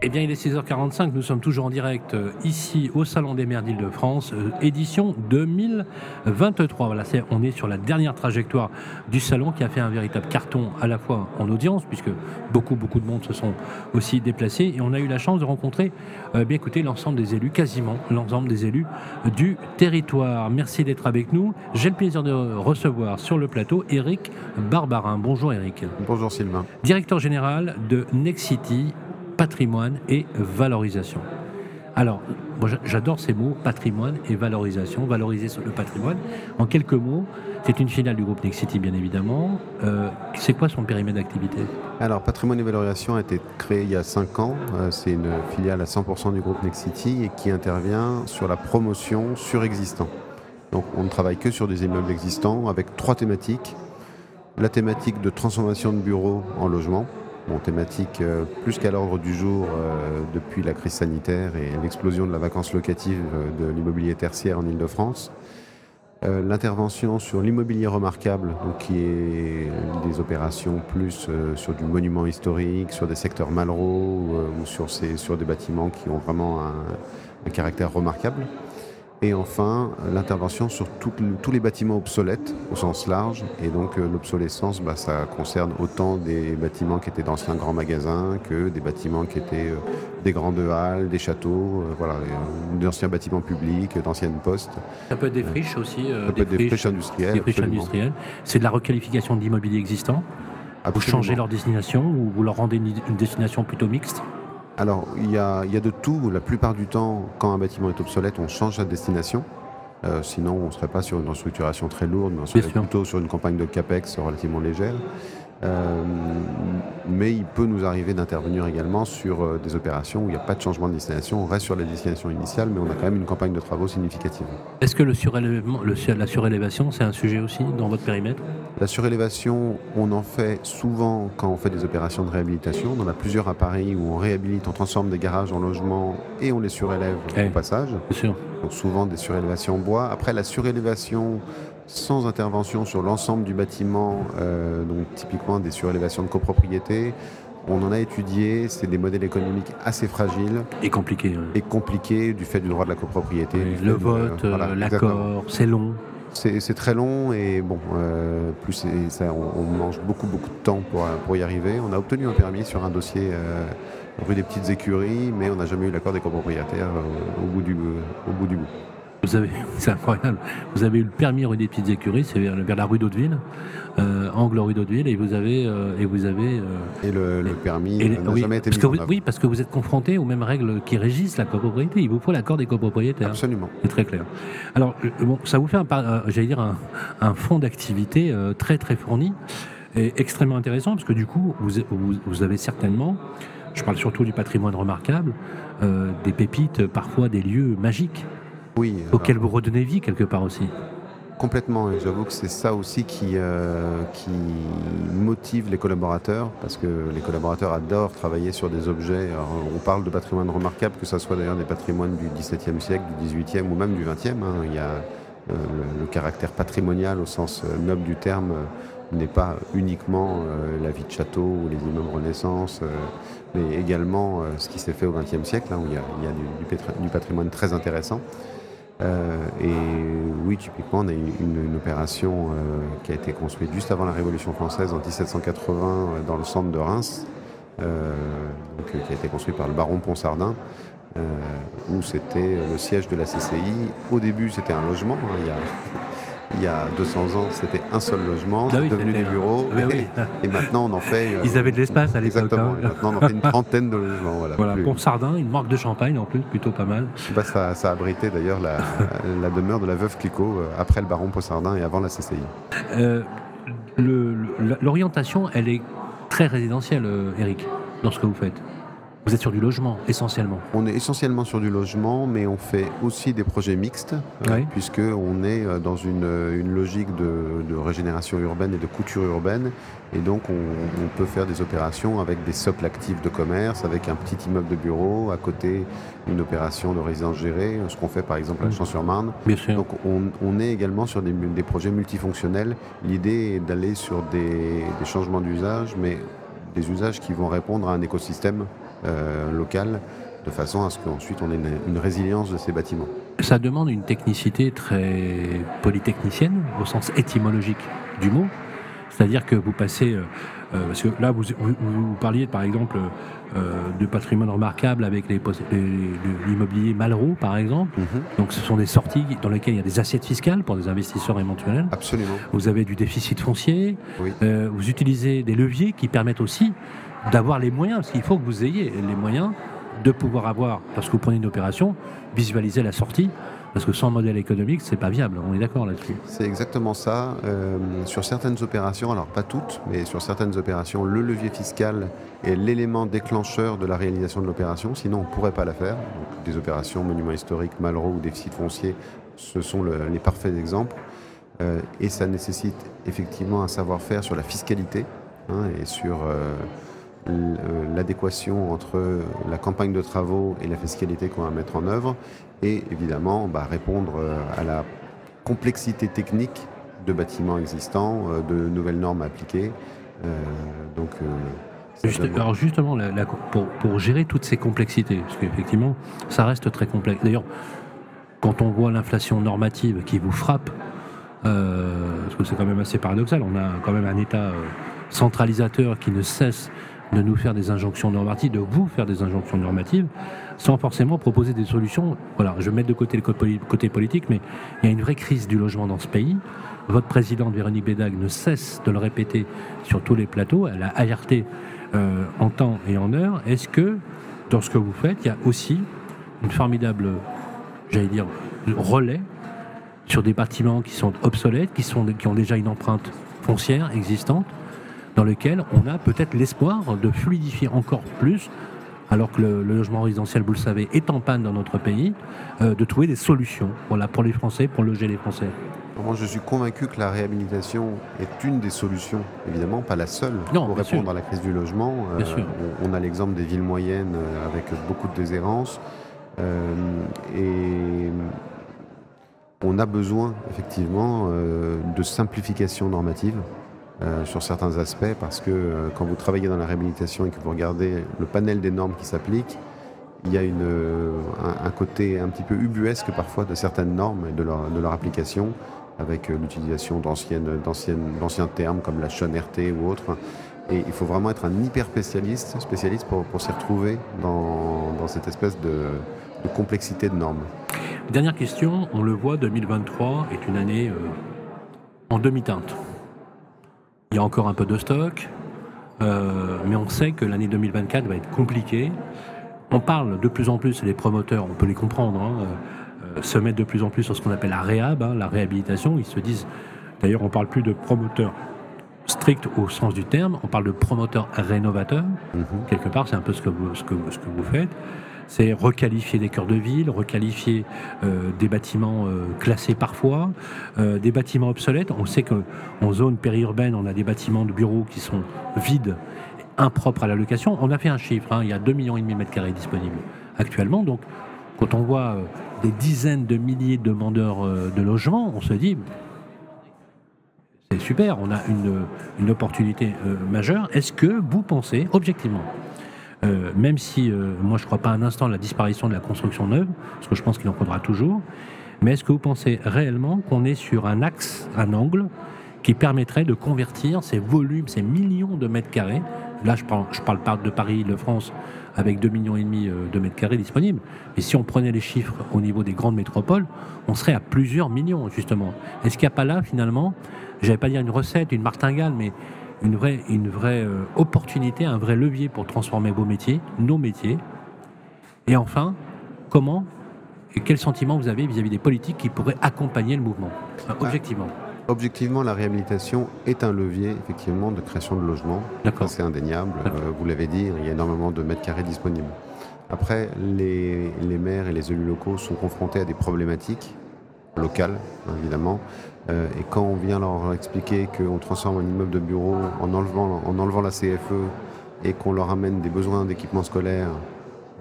Eh bien, il est 6h45, nous sommes toujours en direct euh, ici au Salon des maires d'Île-de-France, euh, édition 2023. Voilà, on est sur la dernière trajectoire du salon qui a fait un véritable carton à la fois en audience, puisque beaucoup, beaucoup de monde se sont aussi déplacés, et on a eu la chance de rencontrer, euh, bien écoutez, l'ensemble des élus, quasiment l'ensemble des élus du territoire. Merci d'être avec nous. J'ai le plaisir de recevoir sur le plateau Eric Barbarin. Bonjour Eric. Bonjour Sylvain. Directeur général de Nexity patrimoine et valorisation. Alors, moi j'adore ces mots, patrimoine et valorisation, valoriser le patrimoine. En quelques mots, c'est une filiale du groupe Nexity, bien évidemment. Euh, c'est quoi son périmètre d'activité? Alors, patrimoine et valorisation a été créé il y a 5 ans. Euh, c'est une filiale à 100% du groupe Nexity et qui intervient sur la promotion sur existants. Donc, on ne travaille que sur des immeubles existants avec trois thématiques. La thématique de transformation de bureaux en logement, thématique euh, plus qu'à l'ordre du jour euh, depuis la crise sanitaire et l'explosion de la vacance locative euh, de l'immobilier tertiaire en Ile-de-France. L'intervention sur l'immobilier remarquable, qui est des opérations plus sur du monument historique, sur des secteurs malraux ou sur des bâtiments qui ont vraiment un caractère remarquable. Et enfin, l'intervention sur tous les bâtiments obsolètes au sens large. Et donc euh, l'obsolescence, bah, ça concerne autant des bâtiments qui étaient d'anciens grands magasins que des bâtiments qui étaient euh, des grandes halles, des châteaux, euh, voilà, d'anciens bâtiments publics, d'anciennes postes. Ça peut être des friches aussi. ça peut être des friches industrielles. Des friches industrielles. C'est de la requalification d'immobilier existant. Vous changez leur destination ou vous leur rendez une destination plutôt mixte? Alors, il y, a, de tout. La plupart du temps, quand un bâtiment est obsolète, on change sa destination. Euh, sinon, on ne serait pas sur une restructuration très lourde, mais on serait plutôt sur une campagne de CAPEX relativement légère. Euh, mais il peut nous arriver d'intervenir également sur euh, des opérations où il n'y a pas de changement de destination. On reste sur la destination initiale, mais on a quand même une campagne de travaux significative. Est-ce que le la surélévation, c'est un sujet aussi dans votre périmètre? La surélévation, on en fait souvent quand on fait des opérations de réhabilitation. On a plusieurs appareils où on réhabilite, on transforme des garages en logements et on les surélève au passage. sûr. Donc souvent des surélévations en bois. Après, la surélévation sans intervention sur l'ensemble du bâtiment, euh, donc typiquement des surélévations de copropriété. On en a étudié, c'est des modèles économiques assez fragiles. Et compliqués. Et compliqués du fait du droit de la copropriété. le vote, euh, l'accord, c'est long. C'est très long et bon, euh, plus ça, on, mange beaucoup beaucoup de temps pour, pour y arriver. On a obtenu un permis sur un dossier rue des Petites Écuries, mais on n'a jamais eu l'accord des copropriétaires au, bout du, au bout du bout. Vous avez, c'est incroyable. Vous avez eu le permis rue des Petites Écuries, c'est vers, la rue d'Hauteville, euh, angle rue d'Hauteville, et vous avez, euh, et vous avez. Euh, et le, permis n'a oui, jamais été Oui, parce que vous êtes confronté aux mêmes règles qui régissent la copropriété. Il vous faut l'accord des copropriétaires. Absolument. C'est très clair. Alors, bon, ça vous fait, un, j'allais dire, un, un fonds d'activité très très fourni et extrêmement intéressant, parce que du coup, vous, vous, vous avez certainement je parle surtout du patrimoine remarquable, des pépites, parfois des lieux magiques oui, auquel vous redonnez vie quelque part aussi. Complètement, et j'avoue que c'est ça aussi qui, euh, qui motive les collaborateurs, parce que les collaborateurs adorent travailler sur des objets. on parle de patrimoine remarquable, que ce soit d'ailleurs des patrimoines du XVIIe siècle, du XVIIIe ou même du XXe. Hein. Il y a euh, le, caractère patrimonial au sens euh, noble du terme n'est pas uniquement la vie de château ou les immeubles Renaissance, mais également ce qui s'est fait au XXe siècle, hein, où il y a, du patrimoine très intéressant. Euh, et oui, typiquement, on a eu une, opération euh, qui a été construite juste avant la Révolution française en 1780 euh, dans le centre de Reims, donc, qui a été construit par le baron Ponsardin. où c'était le siège de la CCI. Au début, c'était un logement. Hein, il y a il y a 200 ans, c'était un seul logement, c'est devenu des bureaux. Ah et, maintenant, on en fait. Euh, Ils avaient de l'espace à l'époque. Exactement. Hein. Maintenant, on en fait une trentaine de logements. Voilà, voilà Sardin, une marque de champagne en plus, plutôt pas mal. Bah, ça, ça a abrité d'ailleurs la, la, demeure de la veuve Clicquot euh, après le baron Sardin et avant la CCI. Euh, L'orientation, elle est très résidentielle, Eric, dans ce que vous faites. Vous êtes sur du logement essentiellement On est essentiellement sur du logement, mais on fait aussi des projets mixtes, euh, puisqu'on est euh, dans une, une logique de, régénération urbaine et de couture urbaine. Et donc on, peut faire des opérations avec des socles actifs de commerce, avec un petit immeuble de bureau, à côté une opération de résidence gérée, ce qu'on fait par exemple à Champs-sur-Marne. Donc on, est également sur des, des projets multifonctionnels. L'idée est d'aller sur des, des changements d'usage, mais des usages qui vont répondre à un écosystème euh, local de façon à ce qu'ensuite on ait une, résilience de ces bâtiments. Ça demande une technicité très polytechnicienne au sens étymologique du mot, c'est-à-dire que vous passez, euh, euh, parce que là vous, vous, parliez par exemple de patrimoine remarquable avec l'immobilier Malraux par exemple, mhm. donc ce sont des sorties dans lesquelles il y a des assiettes fiscales pour des investisseurs éventuels. Absolument. Vous avez du déficit foncier, vous utilisez des leviers qui permettent aussi d'avoir les moyens, parce qu'il faut que vous ayez les moyens de pouvoir avoir, lorsque vous prenez une opération, visualiser la sortie, parce que sans modèle économique, c'est pas viable. On est d'accord là-dessus. C'est exactement ça. Euh, sur certaines opérations, alors pas toutes, mais sur certaines opérations, le levier fiscal est l'élément déclencheur de la réalisation de l'opération. Sinon, on ne pourrait pas la faire. des opérations, monuments historiques, Malraux ou déficit foncier, ce sont les parfaits exemples. Euh, et ça nécessite effectivement un savoir-faire sur la fiscalité hein, et sur euh, l'adéquation entre la campagne de travaux et la fiscalité qu'on va mettre en œuvre, et évidemment bah, répondre euh, à la complexité technique de bâtiments existants, euh, de nouvelles normes appliquées. donc, alors justement, pour, gérer toutes ces complexités, parce qu'effectivement, ça reste très complexe. D'ailleurs, quand on voit l'inflation normative qui vous frappe, parce que c'est quand même assez paradoxal, on a quand même un État centralisateur qui ne cesse de nous faire des injonctions normatives, de vous faire des injonctions normatives, sans forcément proposer des solutions. Voilà, je mets de côté le côté politique, mais il y a une vraie crise du logement dans ce pays. Votre présidente Véronique Bédag ne cesse de le répéter sur tous les plateaux. Elle a alerté euh, en temps et en heure. Est-ce que dans ce que vous faites, il y a aussi une formidable, j'allais dire, relais sur des bâtiments qui sont obsolètes, qui ont déjà une empreinte foncière existante? Dans lequel on a peut-être l'espoir de fluidifier encore plus, alors que le, logement résidentiel, vous le savez, est en panne dans notre pays, euh, de trouver des solutions voilà, pour les Français, pour loger les Français. Moi, je suis convaincu que la réhabilitation est une des solutions, évidemment, pas la seule, pour répondre à la crise du logement. Euh, on, a l'exemple des villes moyennes euh, avec beaucoup de déshérence. et on a besoin, effectivement, de simplification normative. Euh, sur certains aspects parce que euh, quand vous travaillez dans la réhabilitation et que vous regardez le panel des normes qui s'appliquent, il y a euh, un, côté un petit peu ubuesque parfois de certaines normes et de leur, application avec l'utilisation d'anciens termes comme la chaîne RT ou autre. Et il faut vraiment être un hyper spécialiste, spécialiste pour, pour s'y retrouver dans, cette espèce de, complexité de normes. Dernière question, on le voit, 2023 est une année en demi-teinte. Il y a encore un peu de stock, euh, mais on sait que l'année 2024 va être compliquée. On parle de plus en plus, les promoteurs, on peut les comprendre, hein, euh, se mettent de plus en plus sur ce qu'on appelle la réhab, hein, la réhabilitation. Ils se disent, d'ailleurs, on parle plus de promoteurs stricts au sens du terme, on parle de promoteurs rénovateurs. Mhm. Quelque part, c'est un peu ce que ce que, ce que vous faites c'est requalifier des cœurs de ville, requalifier euh, des bâtiments euh, classés parfois, euh, des bâtiments obsolètes. On sait qu'en zone périurbaine, on a des bâtiments de bureaux qui sont vides, impropres à la location. On a fait un chiffre, hein, il y a 2,5 millions de mètres carrés disponibles actuellement. Donc, quand on voit des dizaines de milliers de demandeurs de logements, on se dit c'est super, on a une, une opportunité majeure. Est-ce que vous pensez, objectivement, euh, même si euh, moi je ne crois pas un instant à la disparition de la construction neuve, parce que je pense qu'il en faudra toujours, mais est-ce que vous pensez réellement qu'on est sur un axe, un angle, qui permettrait de convertir ces volumes, ces millions de mètres carrés, là je parle, je parle de Paris, de France, avec 2,5 millions et demi euh, de mètres carrés disponibles, mais si on prenait les chiffres au niveau des grandes métropoles, on serait à plusieurs millions justement. Est-ce qu'il n'y a pas là finalement, j'allais pas dire une recette, une martingale, mais une vraie, une vraie euh, opportunité, un vrai levier pour transformer vos métiers, nos métiers. Et enfin, comment et quel sentiment vous avez vis-à-vis des politiques qui pourraient accompagner le mouvement, objectivement Objectivement, la réhabilitation est un levier effectivement de création de logements. D'accord. C'est indéniable. Euh, vous l'avez dit, il y a énormément de mètres carrés disponibles. Après, les, les maires et les élus locaux sont confrontés à des problématiques locales, hein, évidemment. Euh, et quand on vient leur expliquer qu'on transforme un immeuble de bureau en enlevant, en enlevant la CFE et qu'on leur amène des besoins d'équipement scolaire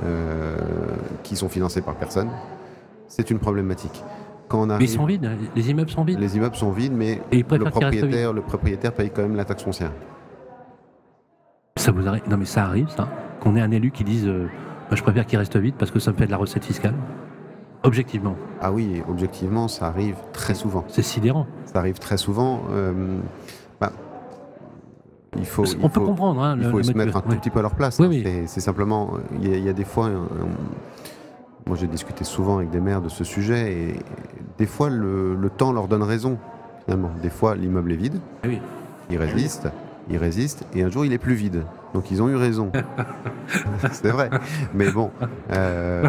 euh, qui sont financés par personne, c'est une problématique. Quand on arrive, mais ils sont vides, les immeubles sont vides. Les immeubles sont vides, mais le, propriétaire, le propriétaire paye quand même la taxe foncière. Ça vous arrive Non mais ça arrive, ça. Qu'on ait un élu qui dise euh, je préfère qu'il reste vide parce que ça me fait de la recette fiscale. Objectivement. Ah oui, objectivement, ça arrive très souvent. C'est sidérant. Ça arrive très souvent. Euh, bah, il faut, on peut comprendre. Hein, il faut se mettre un tout petit peu à leur place. Oui, C'est simplement, il y, a, des fois, moi j'ai discuté souvent avec des maires de ce sujet et des fois le, le temps leur donne raison. Finalement, des fois l'immeuble est vide, oui. il résiste, il résiste et un jour il est plus vide. Donc ils ont eu raison. c'est vrai. Mais bon. Euh,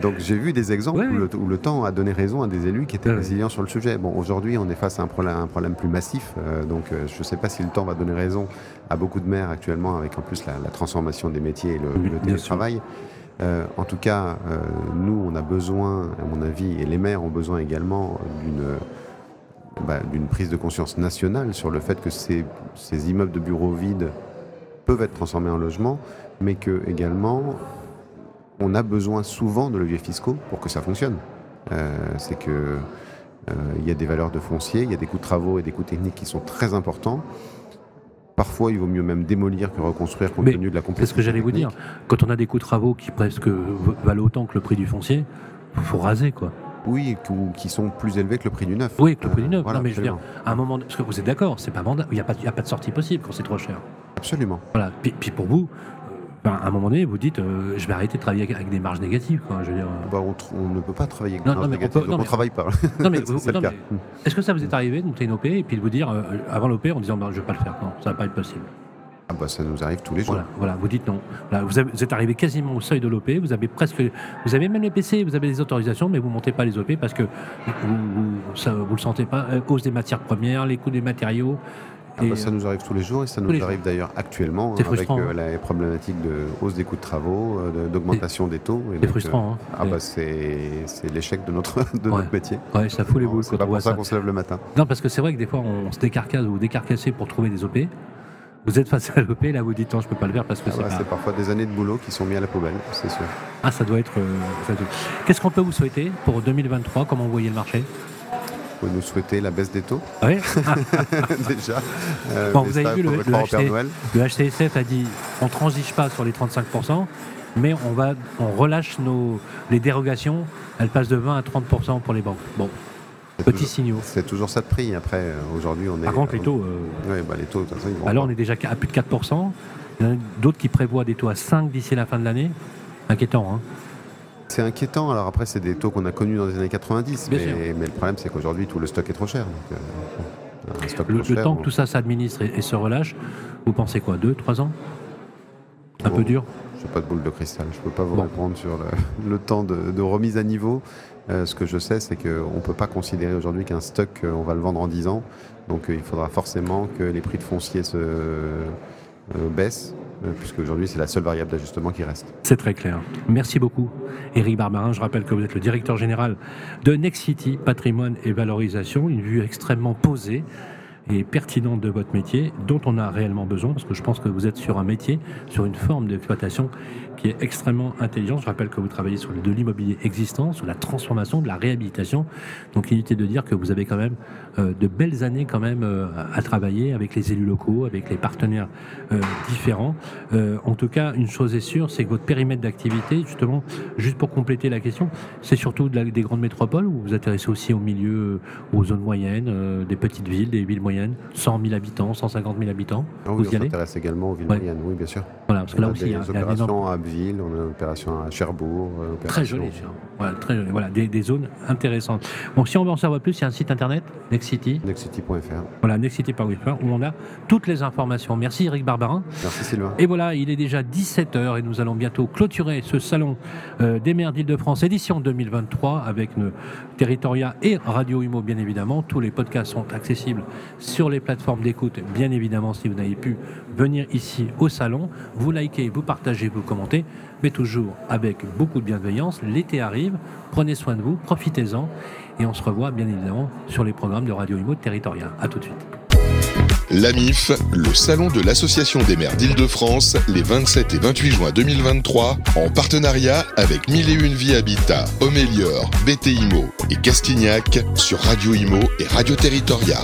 donc j'ai vu des exemples Où, le, temps a donné raison à des élus qui étaient résilients sur le sujet. Bon, aujourd'hui on est face à un problème, un problème plus massif. Euh, donc euh, je ne sais pas si le temps va donner raison à beaucoup de maires actuellement avec en plus la, transformation des métiers et le, le télétravail. en tout cas, nous, on a besoin, à mon avis, et les maires ont besoin également d'une bah, d'une prise de conscience nationale sur le fait que ces, ces immeubles de bureaux vides peuvent être transformés en logements, mais que également on a besoin souvent de leviers fiscaux pour que ça fonctionne. Euh, c'est que euh, il y a des valeurs de foncier, il y a des coûts de travaux et des coûts techniques qui sont très importants. Parfois, il vaut mieux même démolir que reconstruire compte tenu de la complexité. C'est ce que j'allais vous dire. Quand on a des coûts de travaux qui presque valent autant que le prix du foncier, il faut raser quoi. Oui, qui sont plus élevés que le prix du neuf. Oui, que le prix du neuf. non, mais je veux dire, à un moment, parce que vous êtes d'accord, c'est pas il n'y a, a, pas de sortie possible quand c'est trop cher. Absolument. Voilà. Puis, puis pour vous, euh, ben, à un moment donné, vous dites, euh, je vais arrêter de travailler avec, des marges négatives. Quoi, je veux dire. Euh. Bah, on, ne peut pas travailler avec des marges négatives, on, ne travaille pas. Non, mais, est-ce que ça vous est arrivé de monter une OP et puis de vous dire, avant l'OP, en disant, ben, je ne vais pas le faire Non, ça ne va pas être possible? Ah bah ça nous arrive tous les jours. Voilà, vous dites non. vous, êtes arrivé quasiment au seuil de l'OP, vous avez presque, vous avez même les PC, vous avez des autorisations, mais vous montez pas les OP parce que vous, vous, le sentez pas, à cause des matières premières, les coûts des matériaux, ah bah, ça nous arrive tous les jours et ça nous arrive d'ailleurs actuellement hein, avec euh, la problématique de hausse des coûts de travaux, euh, d'augmentation des taux. C'est frustrant. Euh, hein. ah bah c'est l'échec de notre de notre métier. Ouais, ça fout les boules. C'est pas pour ça qu'on se lève le matin. Non, parce que c'est vrai que des fois on se décarcasse ou décarcasser pour trouver des OP. Vous êtes face à l'OP, là vous dites non, je peux pas le faire parce que ah c'est. c'est parfois des années de boulot qui sont mis à la poubelle, c'est sûr. Ah, ça doit être. Qu'est-ce qu'on peut vous souhaiter pour 2023 Comment vous voyez le marché? Pouvez nous souhaiter la baisse des taux Oui. Déjà. Euh, bon, vous avez vu, le, le, HCSF a dit on ne transige pas sur les 35%, mais on, va, on relâche nos, les dérogations, elles passent de 20 à 30% pour les banques. Bon, Petit signaux. C'est toujours ça de prix. Après, euh, aujourd'hui, on est. Par contre, les taux. Euh, oui, bah, les taux, de toute façon, ils vont Alors, on est déjà à plus de 4%. Il y en a d'autres qui prévoient des taux à 5 d'ici la fin de l'année. Inquiétant, hein c'est inquiétant. Alors après, c'est des taux qu'on a connus dans les années 90, mais, le problème, c'est qu'aujourd'hui, tout le stock est trop cher. Euh, le, temps que tout ça s'administre et, se relâche, vous pensez quoi Deux, trois ans? Un peu dur? Je n'ai pas de boule de cristal. Je ne peux pas vous répondre sur le, temps de, remise à niveau. Euh, ce que je sais, c'est qu'on ne peut pas considérer aujourd'hui qu'un stock, euh, on va le vendre en 10 ans. Donc il faudra forcément que les prix de foncier se baissent puisque aujourd'hui c'est la seule variable d'ajustement qui reste. C'est très clair. Merci beaucoup, Éric Barbarin. Je rappelle que vous êtes le directeur général de Nexity Patrimoine et Valorisation, une vue extrêmement posée et pertinente de votre métier, dont on a réellement besoin, parce que je pense que vous êtes sur un métier, sur une forme d'exploitation qui est extrêmement intelligente. Je rappelle que vous travaillez sur de l'immobilier existant, sur la transformation, de la réhabilitation. Donc inutile de dire que vous avez quand même euh, de belles années quand même euh, à travailler avec les élus locaux, avec les partenaires euh, différents. en tout cas, une chose est sûre, c'est que votre périmètre d'activité, justement, juste pour compléter la question, c'est surtout des grandes métropoles ou vous vous intéressez aussi au milieu, aux zones moyennes, des petites villes, des villes moyennes, 100 000 habitants, 150 000 habitants ah oui, vous y on s'intéresse également aux villes moyennes, oui, bien sûr. Voilà, parce que là aussi, il y a, des opérations à Hauteville, on a une opération à Cherbourg. Très joli, voilà, très joli. Voilà, des, des, zones intéressantes. Bon, si on veut en savoir plus, il y a un site internet, Nexity. Nexity.fr. Voilà, nexity.fr, où on a toutes les informations. Merci Eric Barbarin. Merci Sylvain. Et voilà, il est déjà 17h et nous allons bientôt clôturer ce salon euh, des maires d'Île-de-France, édition 2023, avec Territoria et Radio Imo, bien évidemment. Tous les podcasts sont accessibles sur les plateformes d'écoute, bien évidemment, si vous n'avez pu venir ici au salon. Vous likez, vous partagez, vous commentez, mais toujours avec beaucoup de bienveillance. L'été arrive, prenez soin de vous, profitez-en, et on se revoit, bien évidemment, sur les programmes de Radio Imo Territoria. À tout de suite. L'AMIF, le salon de l'Association des maires d'Île-de-France, les 27 et 28 juin 2023, en partenariat avec Mille et Une Vie Habitat, Homélior, BTIMO et Castignac sur Radio Imo et Radio Territoria.